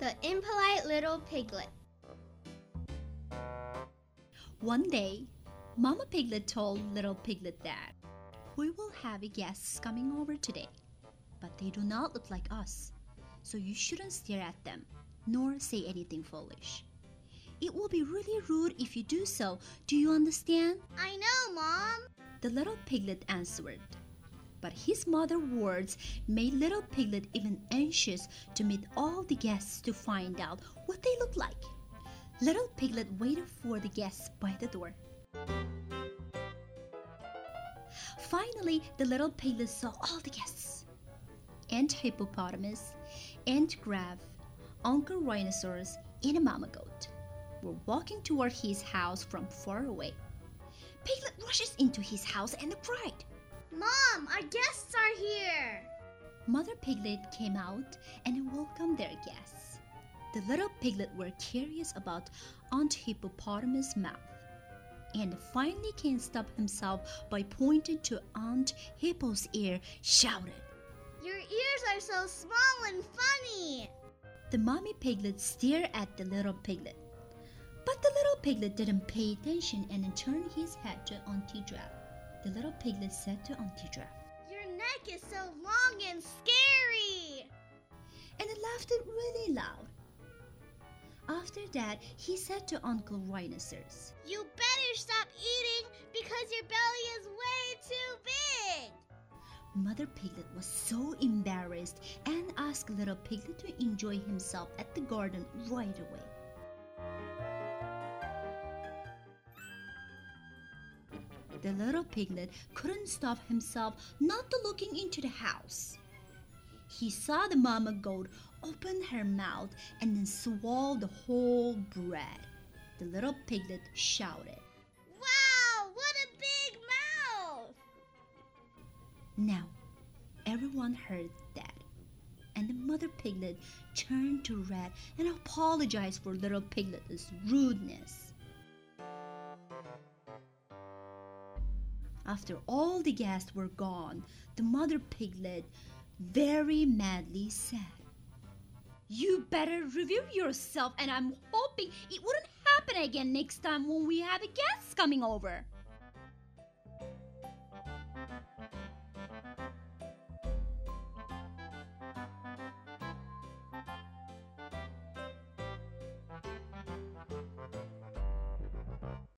The Impolite Little Piglet. One day, Mama Piglet told Little Piglet that we will have guests coming over today, but they do not look like us, so you shouldn't stare at them nor say anything foolish. It will be really rude if you do so. Do you understand? I know, Mom. The little piglet answered. But his mother's words made little piglet even anxious to meet all the guests to find out what they looked like. Little piglet waited for the guests by the door. Finally, the little piglet saw all the guests. Aunt Hippopotamus, Aunt Giraffe, Uncle Rhinoceros, and a Mama Goat were walking toward his house from far away. Piglet rushes into his house and cried. Mom, our guests are here. Mother Piglet came out and welcomed their guests. The little piglet were curious about Aunt Hippopotamus' mouth and finally can't stop himself by pointing to Aunt Hippo's ear, shouted. Your ears are so small and funny. The mommy piglet stared at the little piglet. But the little piglet didn't pay attention and turned his head to Auntie Giraffe. The little piglet said to Auntie Giraffe, Your neck is so long and scary. And it laughed really loud. After that, he said to Uncle Rhinoceros, You better stop eating because your belly is way too big. Mother Piglet was so embarrassed and asked Little Piglet to enjoy himself at the garden right away. The little piglet couldn't stop himself not to looking into the house. He saw the mama goat open her mouth and then swallow the whole bread. The little piglet shouted. Wow, what a big mouth! Now, everyone heard that, and the mother piglet turned to Red and apologized for little piglet's rudeness. After all the guests were gone, the mother piglet very madly said, You better review yourself, and I'm hoping it wouldn't happen again next time when we have a guest coming over.